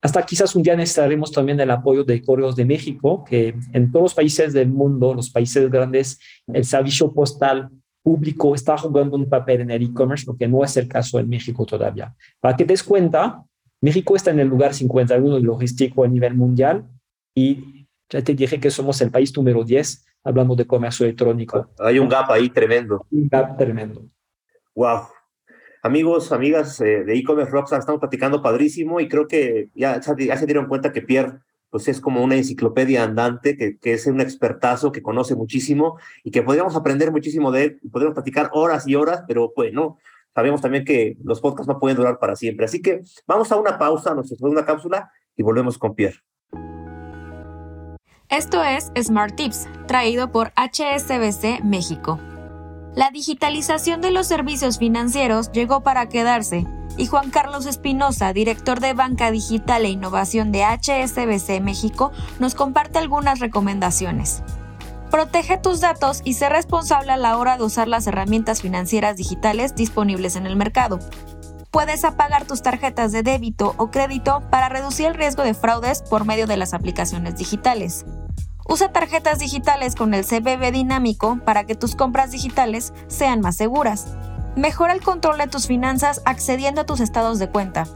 Hasta quizás un día necesitaremos también el apoyo de Correos de México, que en todos los países del mundo, los países grandes, el servicio postal público está jugando un papel en el e-commerce, lo que no es el caso en México todavía. Para que te des cuenta, México está en el lugar 51 de logístico a nivel mundial y ya te dije que somos el país número 10 hablando de comercio electrónico. Hay un gap ahí tremendo. Un gap tremendo. Wow. Amigos, amigas eh, de e-commerce Rockstar, estamos platicando padrísimo y creo que ya, ya, se dieron cuenta que Pierre pues es como una enciclopedia andante, que, que, es un expertazo, que conoce muchísimo y que podríamos aprender muchísimo de él, podríamos platicar horas y horas, pero bueno, sabemos también que los podcasts no pueden durar para siempre. Así que vamos a una pausa, a nuestra segunda cápsula y volvemos con Pierre. Esto es Smart Tips, traído por HSBC México. La digitalización de los servicios financieros llegó para quedarse y Juan Carlos Espinosa, director de Banca Digital e Innovación de HSBC México, nos comparte algunas recomendaciones. Protege tus datos y sé responsable a la hora de usar las herramientas financieras digitales disponibles en el mercado. Puedes apagar tus tarjetas de débito o crédito para reducir el riesgo de fraudes por medio de las aplicaciones digitales. Usa tarjetas digitales con el CBB dinámico para que tus compras digitales sean más seguras. Mejora el control de tus finanzas accediendo a tus estados de cuenta.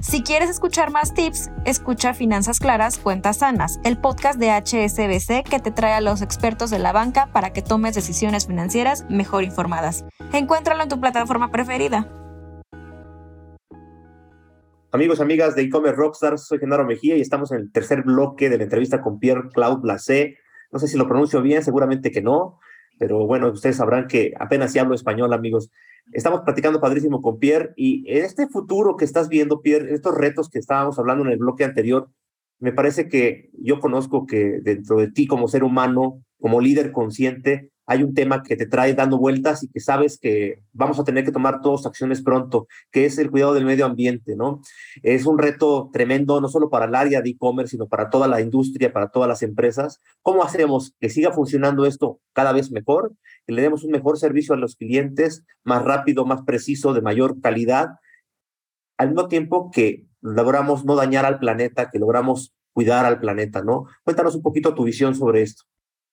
Si quieres escuchar más tips, escucha Finanzas Claras, Cuentas Sanas, el podcast de HSBC que te trae a los expertos de la banca para que tomes decisiones financieras mejor informadas. Encuéntralo en tu plataforma preferida. Amigos, amigas de e-commerce Rockstars, soy Genaro Mejía y estamos en el tercer bloque de la entrevista con Pierre Claude Blasé. No sé si lo pronuncio bien, seguramente que no, pero bueno, ustedes sabrán que apenas si hablo español, amigos. Estamos platicando padrísimo con Pierre y en este futuro que estás viendo, Pierre, estos retos que estábamos hablando en el bloque anterior, me parece que yo conozco que dentro de ti como ser humano, como líder consciente, hay un tema que te trae dando vueltas y que sabes que vamos a tener que tomar todas acciones pronto, que es el cuidado del medio ambiente, ¿no? Es un reto tremendo, no solo para el área de e-commerce, sino para toda la industria, para todas las empresas. ¿Cómo hacemos que siga funcionando esto cada vez mejor? Que le demos un mejor servicio a los clientes, más rápido, más preciso, de mayor calidad, al mismo tiempo que logramos no dañar al planeta, que logramos cuidar al planeta, ¿no? Cuéntanos un poquito tu visión sobre esto.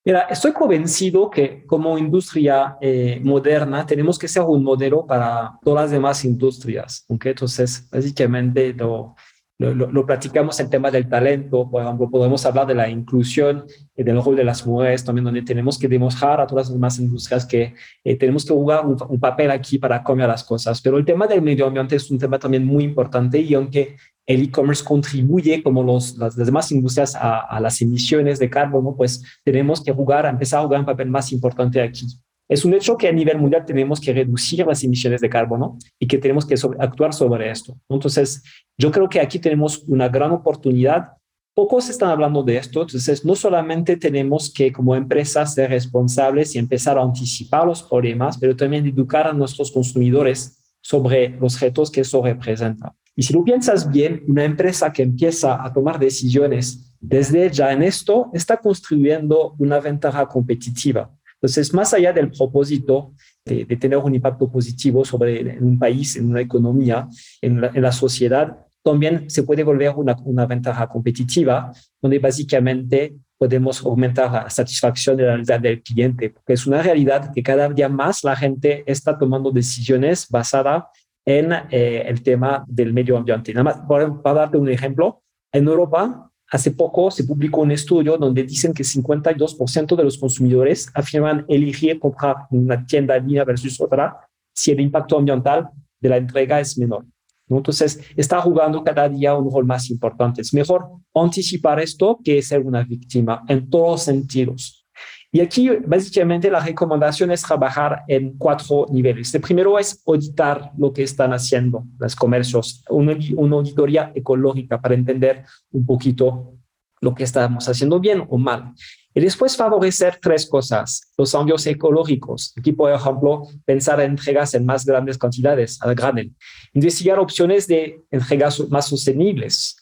Mira, estoy convencido que como industria eh, moderna tenemos que ser un modelo para todas las demás industrias. ¿okay? Entonces, básicamente lo, lo, lo, platicamos el tema del talento, por ejemplo, podemos hablar de la inclusión y del rol de las mujeres, también donde tenemos que demostrar a todas las demás industrias que eh, tenemos que jugar un, un, papel aquí para cambiar las cosas. Pero el tema del medio ambiente es un tema también muy importante y aunque el e-commerce contribuye como los, las, demás industrias a, a, las emisiones de carbono, pues tenemos que jugar, empezar a jugar un papel más importante aquí. Es un hecho que a nivel mundial tenemos que reducir las emisiones de carbono y que tenemos que sobre, actuar sobre esto. Entonces, yo creo que aquí tenemos una gran oportunidad. Pocos están hablando de esto, entonces no solamente tenemos que como empresas ser responsables y empezar a anticipar los problemas, pero también educar a nuestros consumidores sobre los retos que eso representa. Y si lo piensas bien, una empresa que empieza a tomar decisiones desde ya en esto está construyendo una ventaja competitiva. Entonces, más allá del propósito de, de tener un impacto positivo sobre un país, en una economía, en la, en la sociedad, también se puede volver una, una, ventaja competitiva, donde básicamente podemos aumentar la satisfacción de la realidad del cliente, porque es una realidad que cada día más la gente está tomando decisiones basadas en eh, el tema del medio ambiente. Nada más, para, para darte un ejemplo, en Europa Hace poco se publicó un estudio donde dicen que 52% de los consumidores afirman elegir comprar una tienda en línea versus otra si el impacto ambiental de la entrega es menor. Entonces, está jugando cada día un rol más importante. Es mejor anticipar esto que ser una víctima en todos sentidos. Y aquí, básicamente, la recomendación es trabajar en cuatro niveles. El primero es auditar lo que están haciendo los comercios, una, auditoría ecológica para entender un poquito lo que estamos haciendo bien o mal. Y después favorecer tres cosas, los cambios ecológicos. Aquí, por ejemplo, pensar en entregas en más grandes cantidades, al granel. Investigar opciones de entregas más sostenibles,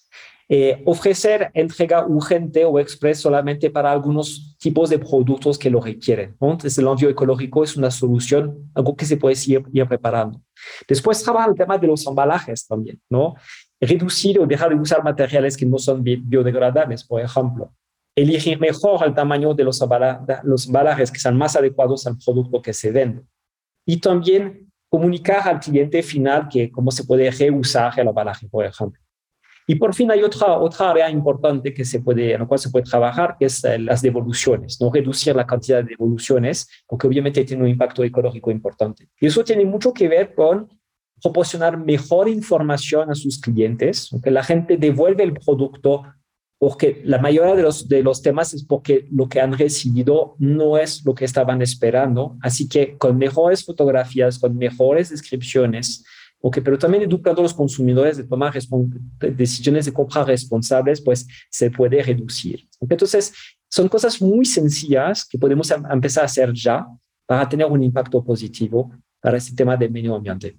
eh, ofrecer entrega urgente o express solamente para algunos tipos de productos que lo requieren. Entonces, el envío ecológico es una solución, algo que se puede ir, ir preparando. Después, trabajar el tema de los embalajes también, ¿no? Reducir o dejar de usar materiales que no son biodegradables, por ejemplo. Elegir mejor el tamaño de los, los embalajes que sean más adecuados al producto que se vende. Y también comunicar al cliente final que cómo se puede reusar el embalaje, por ejemplo. Y por fin hay otra, otra área importante que se puede, en la cual se puede trabajar, que es eh, las devoluciones, no reducir la cantidad de devoluciones, porque obviamente tiene un impacto ecológico importante. Y eso tiene mucho que ver con proporcionar mejor información a sus clientes, que la gente devuelve el producto porque la mayoría de los, de los temas es porque lo que han recibido no es lo que estaban esperando. Así que con mejores fotografías, con mejores descripciones, Okay, pero también educando a los consumidores de tomar decisiones de compra responsables, pues se puede reducir. Entonces, son cosas muy sencillas que podemos em, empezar a hacer ya para tener un impacto positivo para este tema del medio ambiente.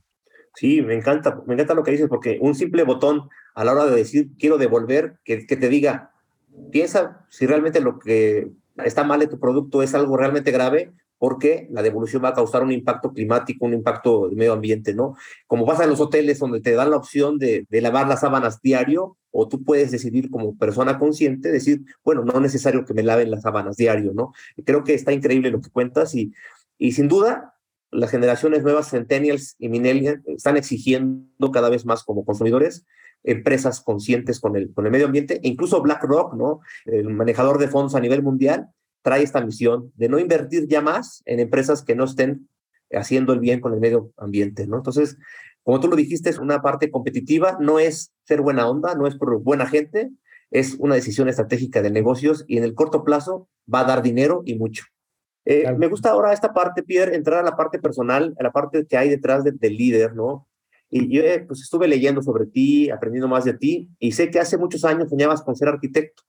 Sí, me encanta, me encanta lo que dices, porque un simple botón a la hora de decir quiero devolver, que, que te diga, piensa si realmente lo que está mal de tu producto es algo realmente grave, porque la devolución va a causar un impacto climático, un impacto de medio ambiente, ¿no? Como pasa en los hoteles donde te dan la opción de, lavar las sábanas diario, o tú puedes decidir como persona consciente, decir, bueno, no es necesario que me laven las sábanas diario, ¿no? Creo que está increíble lo que cuentas y, y sin duda las generaciones nuevas, centennials y millennials, están exigiendo cada vez más como consumidores empresas conscientes con el, con el medio ambiente, e incluso BlackRock, ¿no? El manejador de fondos a nivel mundial, trae esta misión de no invertir ya más en empresas que no estén haciendo el bien con el medio ambiente, ¿no? Entonces, como tú lo dijiste, es una parte competitiva, no es ser buena onda, no es por buena gente, es una decisión estratégica de negocios y en el corto plazo va a dar dinero y mucho. Eh, claro. Me gusta ahora esta parte, Pierre, entrar a la parte personal, a la parte que hay detrás del de líder, ¿no? Y yo eh, pues estuve leyendo sobre ti, aprendiendo más de ti, y sé que hace muchos años soñabas con ser arquitecto,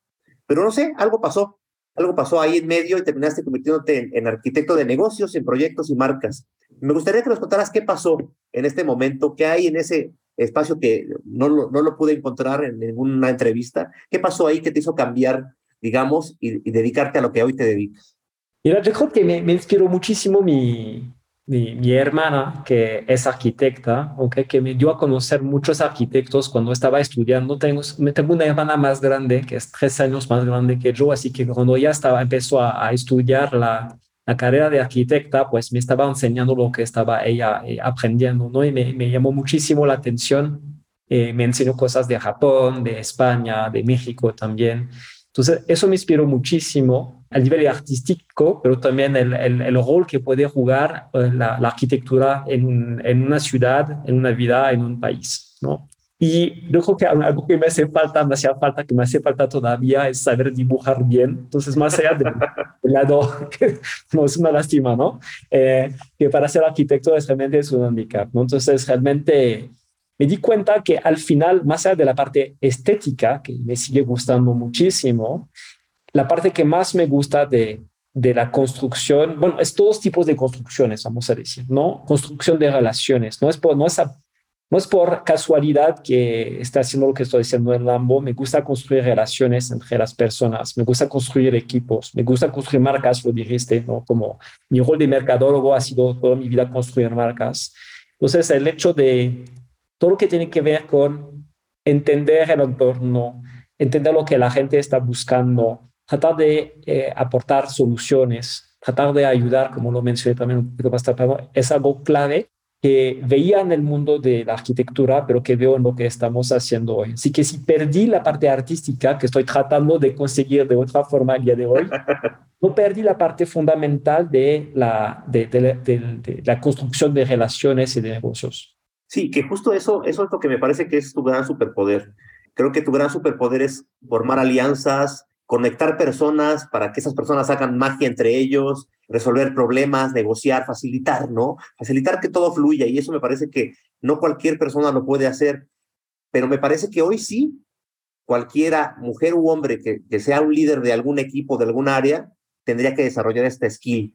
pero no sé, algo pasó algo pasó ahí en medio y terminaste convirtiéndote en, arquitecto de negocios, en proyectos y marcas. Me gustaría que nos contaras qué pasó en este momento, qué hay en ese espacio que no lo, no lo pude encontrar en ninguna entrevista. ¿Qué pasó ahí que te hizo cambiar, digamos, y, y dedicarte a lo que hoy te dedicas? Mira, yo creo que me, me inspiró muchísimo mi, mi, mi, hermana, que es arquitecta, okay, que me dio a conocer muchos arquitectos cuando estaba estudiando. Tengo, tengo una hermana más grande, que es tres años más grande que yo, así que cuando ya estaba, empezó a, a estudiar la, la, carrera de arquitecta, pues me estaba enseñando lo que estaba ella eh, aprendiendo, ¿no? Y me, me, llamó muchísimo la atención. Eh, me enseñó cosas de Japón, de España, de México también. Entonces, eso me inspiró muchísimo a nivel artístico, pero también el, el, el rol que puede jugar eh, la, la, arquitectura en, en, una ciudad, en una vida, en un país, ¿no? Y yo creo que algo que me hace falta, me hacía falta, que me hace falta todavía es saber dibujar bien. Entonces, más allá del, del lado, no es una lástima, ¿no? Eh, que para ser arquitecto es realmente es un handicap, ¿no? Entonces, realmente me di cuenta que al final, más allá de la parte estética, que me sigue gustando muchísimo, la parte que más me gusta de, de la construcción, bueno, es todos tipos de construcciones, vamos a decir, ¿no? Construcción de relaciones, no es por, no es, a, no es por casualidad que está haciendo lo que estoy diciendo en Lambo, me gusta construir relaciones entre las personas, me gusta construir equipos, me gusta construir marcas, lo dijiste, ¿no? Como mi rol de mercadólogo ha sido toda mi vida construir marcas. Entonces, el hecho de todo lo que tiene que ver con entender el entorno, entender lo que la gente está buscando, tratar de eh, aportar soluciones, tratar de ayudar, como lo mencioné también un poquito más tarde, es algo clave que veía en el mundo de la arquitectura, pero que veo en lo que estamos haciendo hoy. Así que si perdí la parte artística que estoy tratando de conseguir de otra forma el día de hoy, no perdí la parte fundamental de la, de, de, de, de la construcción de relaciones y de negocios. Sí, que justo eso, eso es lo que me parece que es tu gran superpoder. Creo que tu gran superpoder es formar alianzas, conectar personas para que esas personas hagan magia entre ellos, resolver problemas, negociar, facilitar, ¿no? Facilitar que todo fluya y eso me parece que no cualquier persona lo puede hacer, pero me parece que hoy sí, cualquiera, mujer u hombre que, sea un líder de algún equipo, de algún área, tendría que desarrollar esta skill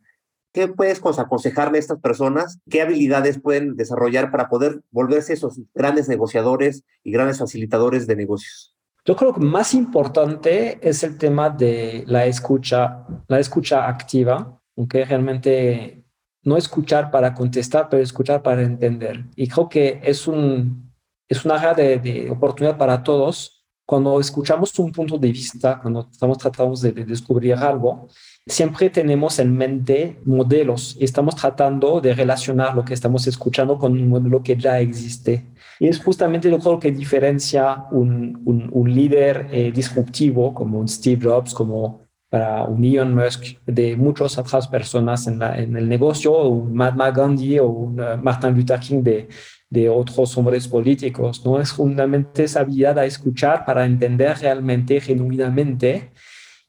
¿Qué puedes aconsejarle a estas personas? ¿Qué habilidades pueden desarrollar para poder volverse esos grandes negociadores y grandes facilitadores de negocios? Yo creo que más importante es el tema de la escucha, la escucha activa, aunque realmente no escuchar para contestar, pero escuchar para entender. Y creo que es un es una área de, de oportunidad para todos cuando escuchamos un punto de vista, cuando estamos tratando de, de descubrir algo, siempre tenemos en mente modelos y estamos tratando de relacionar lo que estamos escuchando con un modelo que ya existe. Y es justamente lo que diferencia un, un, un líder eh, disruptivo como un Steve Jobs, como para un Elon Musk, de muchas otras personas en, la, en el negocio, o un Mahatma Gandhi o un uh, Martin Luther King de, de otros hombres políticos. ¿no? Es fundamentalmente esa habilidad a escuchar para entender realmente, genuinamente,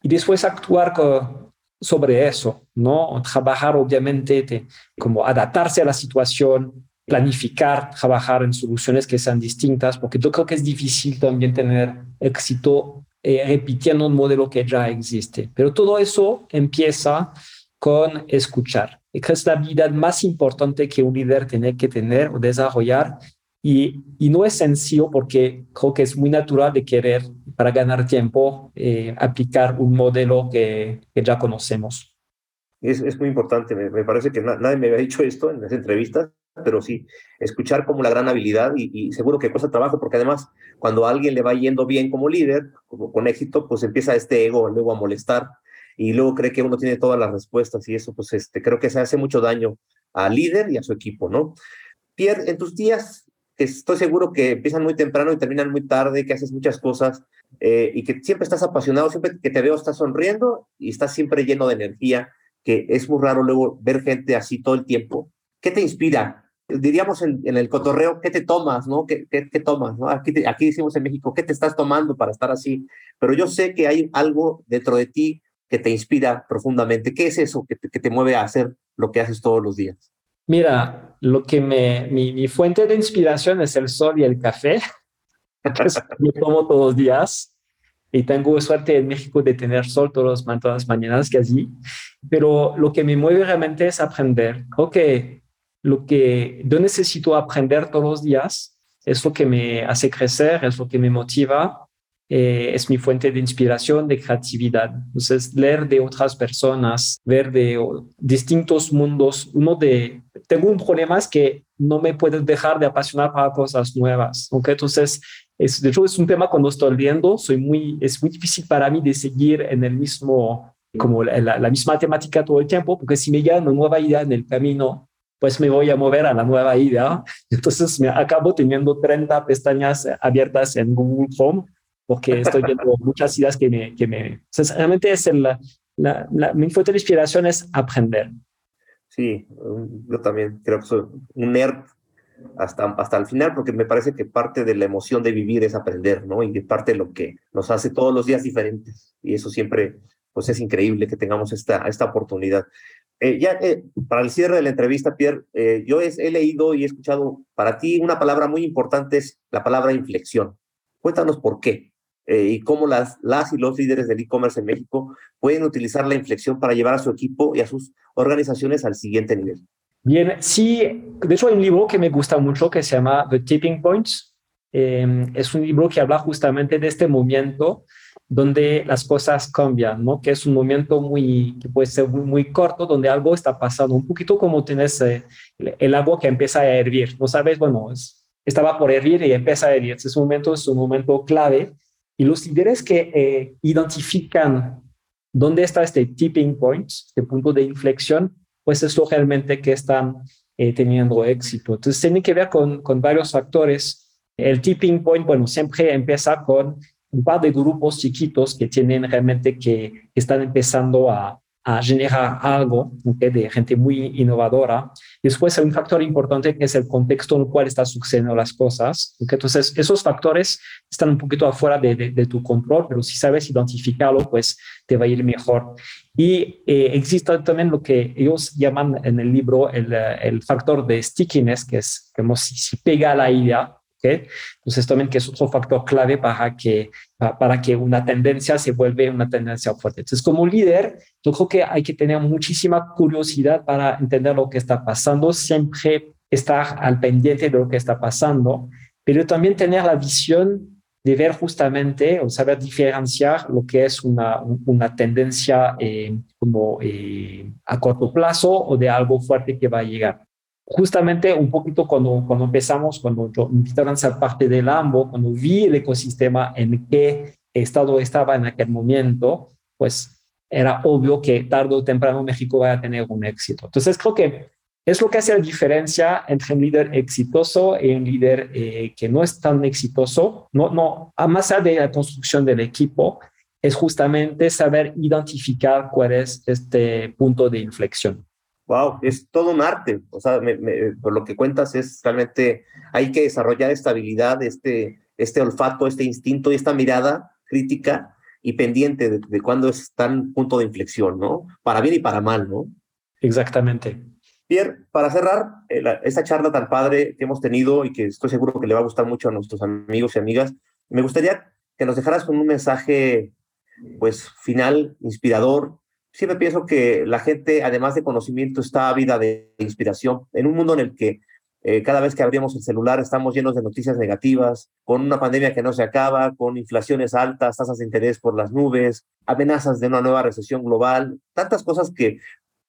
y después actuar con, sobre eso, ¿no? Trabajar obviamente de, como adaptarse a la situación, planificar, trabajar en soluciones que sean distintas, porque yo creo que es difícil también tener éxito eh, repitiendo un modelo que ya existe. Pero todo eso empieza con escuchar. Que es la habilidad más importante que un líder tiene que tener o desarrollar. Y, y, no es sencillo porque creo que es muy natural de querer, para ganar tiempo, eh, aplicar un modelo que, que ya conocemos. Es, es, muy importante, me, me parece que nadie me había dicho esto en las entrevistas, pero sí, escuchar como la gran habilidad y, y, seguro que cuesta trabajo porque además cuando a alguien le va yendo bien como líder, como con éxito, pues empieza este ego luego a molestar y luego cree que uno tiene todas las respuestas y eso pues este, creo que se hace mucho daño al líder y a su equipo, ¿no? Pierre, en tus días, estoy seguro que empiezan muy temprano y terminan muy tarde, que haces muchas cosas eh, y que siempre estás apasionado, siempre que te veo estás sonriendo y estás siempre lleno de energía, que es muy raro luego ver gente así todo el tiempo. ¿Qué te inspira? diríamos en, en, el cotorreo, ¿qué te tomas? ¿no? ¿Qué, qué, qué tomas? ¿no? Aquí, te, aquí decimos en México, ¿qué te estás tomando para estar así? Pero yo sé que hay algo dentro de ti que te inspira profundamente. ¿Qué es eso que te, que mueve a hacer lo que haces todos los días? Mira, lo que me, mi, fuente de inspiración es el sol y el café. yo tomo todos los días y tengo suerte en México de tener sol todas, todas las mañanas casi, pero lo que me mueve realmente es aprender. Que lo que yo necesito aprender todos los días es lo que me hace crecer, es lo que me motiva, eh, es mi fuente de inspiración, de creatividad. Entonces, leer de otras personas, ver de distintos mundos. Uno de, tengo un problema es que no me puedo dejar de apasionar para cosas nuevas. ¿okay? Entonces, es, de hecho, es un tema cuando estoy leyendo, soy muy, es muy difícil para mí de seguir en el mismo, como la, misma temática todo el tiempo, porque si me llega una nueva idea en el camino, pues me voy a mover a la nueva idea. Entonces me acabo teniendo 30 pestañas abiertas en Google Chrome porque estoy viendo muchas ideas que me... Que me entonces, realmente es el, la, la, mi fuente de inspiración es aprender. Sí, yo también creo que soy un nerd hasta, hasta el final, porque me parece que parte de la emoción de vivir es aprender, ¿no? Y parte de lo que nos hace todos los días diferentes. Y eso siempre, pues es increíble que tengamos esta, esta oportunidad. Eh, ya eh, para el cierre de la entrevista, Pierre, eh, yo he, he, leído y he escuchado para ti una palabra muy importante es la palabra inflexión. Cuéntanos por qué y cómo las, las y los líderes del e-commerce en México pueden utilizar la inflexión para llevar a su equipo y a sus organizaciones al siguiente nivel. Bien, sí, de hecho hay un libro que me gusta mucho que se llama The Tipping Points. es un libro que habla justamente de este momento donde las cosas cambian, ¿no? Que es un momento muy, que puede ser muy, muy corto, donde algo está pasando, un poquito como tienes eh, el agua que empieza a hervir, ¿no sabes? Bueno, es, estaba por hervir y empieza a hervir. Ese momento es un momento clave y los líderes que eh, identifican dónde está este tipping point, este punto de inflexión, pues es lo realmente que están eh, teniendo éxito. Entonces, tiene que ver con, con varios factores. El tipping point, bueno, siempre empieza con un par de grupos chiquitos que tienen realmente que, están empezando a, a generar algo ¿okay? de gente muy innovadora. Después hay un factor importante que es el contexto en el cual están sucediendo las cosas. ¿okay? Entonces, esos factores están un poquito afuera de, de, tu control, pero si sabes identificarlo, pues te va a ir mejor. Y eh, existe también lo que ellos llaman en el libro el, el factor de stickiness, que es como si, si pega la idea, ¿okay? Entonces también que es otro factor clave para que, para que una tendencia se vuelva una tendencia fuerte. Entonces como líder, yo creo que hay que tener muchísima curiosidad para entender lo que está pasando, siempre estar al pendiente de lo que está pasando, pero también tener la visión de ver justamente o saber diferenciar lo que es una, una tendencia eh, como eh, a corto plazo o de algo fuerte que va a llegar justamente un poquito cuando, cuando empezamos, cuando yo invitaron a ser parte del AMBO, cuando vi el ecosistema en qué estado estaba en aquel momento, pues era obvio que tarde o temprano México va a tener un éxito. Entonces creo que es lo que hace la diferencia entre un líder exitoso y un líder eh, que no es tan exitoso. No, no, más de la construcción del equipo, es justamente saber identificar cuál es este punto de inflexión. Wow, es todo un arte. O sea, me, me, por lo que cuentas es realmente hay que desarrollar esta habilidad, este, este olfato, este instinto y esta mirada crítica y pendiente de, de cuándo está en punto de inflexión, ¿no? Para bien y para mal, ¿no? Exactamente. Pierre, para cerrar eh, la, esta charla tan padre que hemos tenido y que estoy seguro que le va a gustar mucho a nuestros amigos y amigas, me gustaría que nos dejaras con un mensaje, pues, final, inspirador, siempre pienso que la gente, además de conocimiento, está ávida de inspiración. En un mundo en el que Eh, cada vez que abrimos el celular estamos llenos de noticias negativas, con una pandemia que no se acaba, con inflaciones altas, tasas de interés por las nubes, amenazas de una nueva recesión global, tantas cosas que,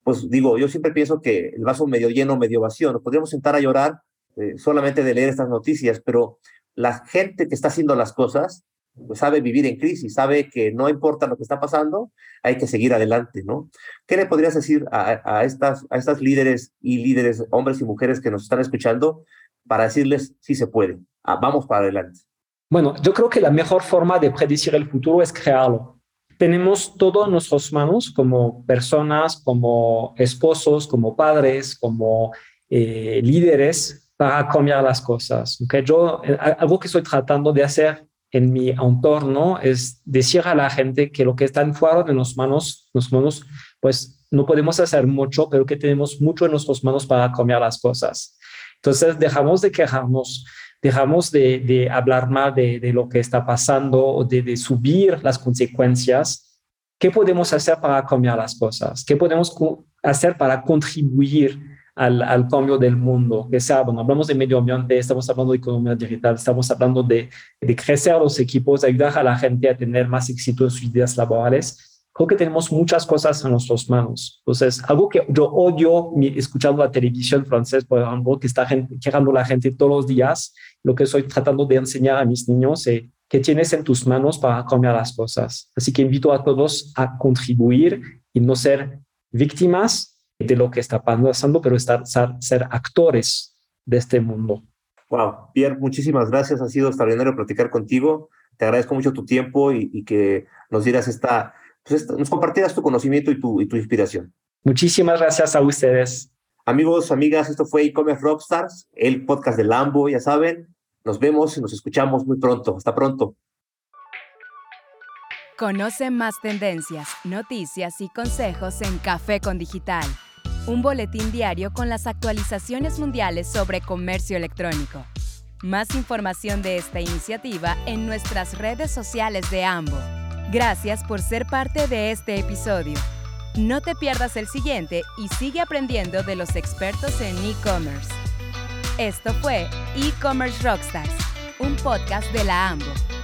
pues digo, yo siempre pienso que el vaso medio lleno, medio vacío, nos podríamos sentar a llorar eh, solamente de leer estas noticias, pero la gente que está haciendo las cosas pues, sabe vivir en crisis, sabe que no importa lo que está pasando, hay que seguir adelante, ¿no? ¿Qué le podrías decir a, estas, a estas líderes y líderes, hombres y mujeres que nos están escuchando, para decirles si se puede, ah, vamos para adelante? Bueno, yo creo que la mejor forma de predecir el futuro es crearlo. Tenemos todo en nuestras manos como personas, como esposos, como padres, como eh, líderes para cambiar las cosas. Okay? Yo, eh, algo que estoy tratando de hacer en mi entorno es decir a la gente que lo que está fuera de nuestras manos, nos manos, pues no podemos hacer mucho, pero que tenemos mucho en nuestras manos para cambiar las cosas. Entonces, dejamos de quejarnos, dejamos de, de hablar mal de, de, lo que está pasando o de, de subir las consecuencias. ¿Qué podemos hacer para cambiar las cosas? ¿Qué podemos hacer para contribuir al, cambio del mundo, que sea, bueno, hablamos de medio ambiente, estamos hablando de economía digital, estamos hablando de, de crecer los equipos, ayudar a la gente a tener más éxito en sus ideas laborales. Creo que tenemos muchas cosas en nuestras manos. Entonces, algo que yo odio escuchando la televisión francesa, por ejemplo, que está quejando la gente todos los días, lo que estoy tratando de enseñar a mis niños es que tienes en tus manos para cambiar las cosas. Así que invito a todos a contribuir y no ser víctimas, de lo que está pasando, pero estar, ser actores de este mundo. Wow, Pierre, muchísimas gracias. Ha sido extraordinario platicar contigo. Te agradezco mucho tu tiempo y, que nos dieras esta, pues esta, nos compartieras tu conocimiento y tu, y tu inspiración. Muchísimas gracias a ustedes. Amigos, amigas, esto fue e-commerce Rockstars, el podcast de Lambo, ya saben. Nos vemos y nos escuchamos muy pronto. Hasta pronto. Conoce más tendencias, noticias y consejos en Café con Digital un boletín diario con las actualizaciones mundiales sobre comercio electrónico. Más información de esta iniciativa en nuestras redes sociales de AMBO. Gracias por ser parte de este episodio. No te pierdas el siguiente y sigue aprendiendo de los expertos en e-commerce. Esto fue E-Commerce Rockstars, un podcast de la AMBO.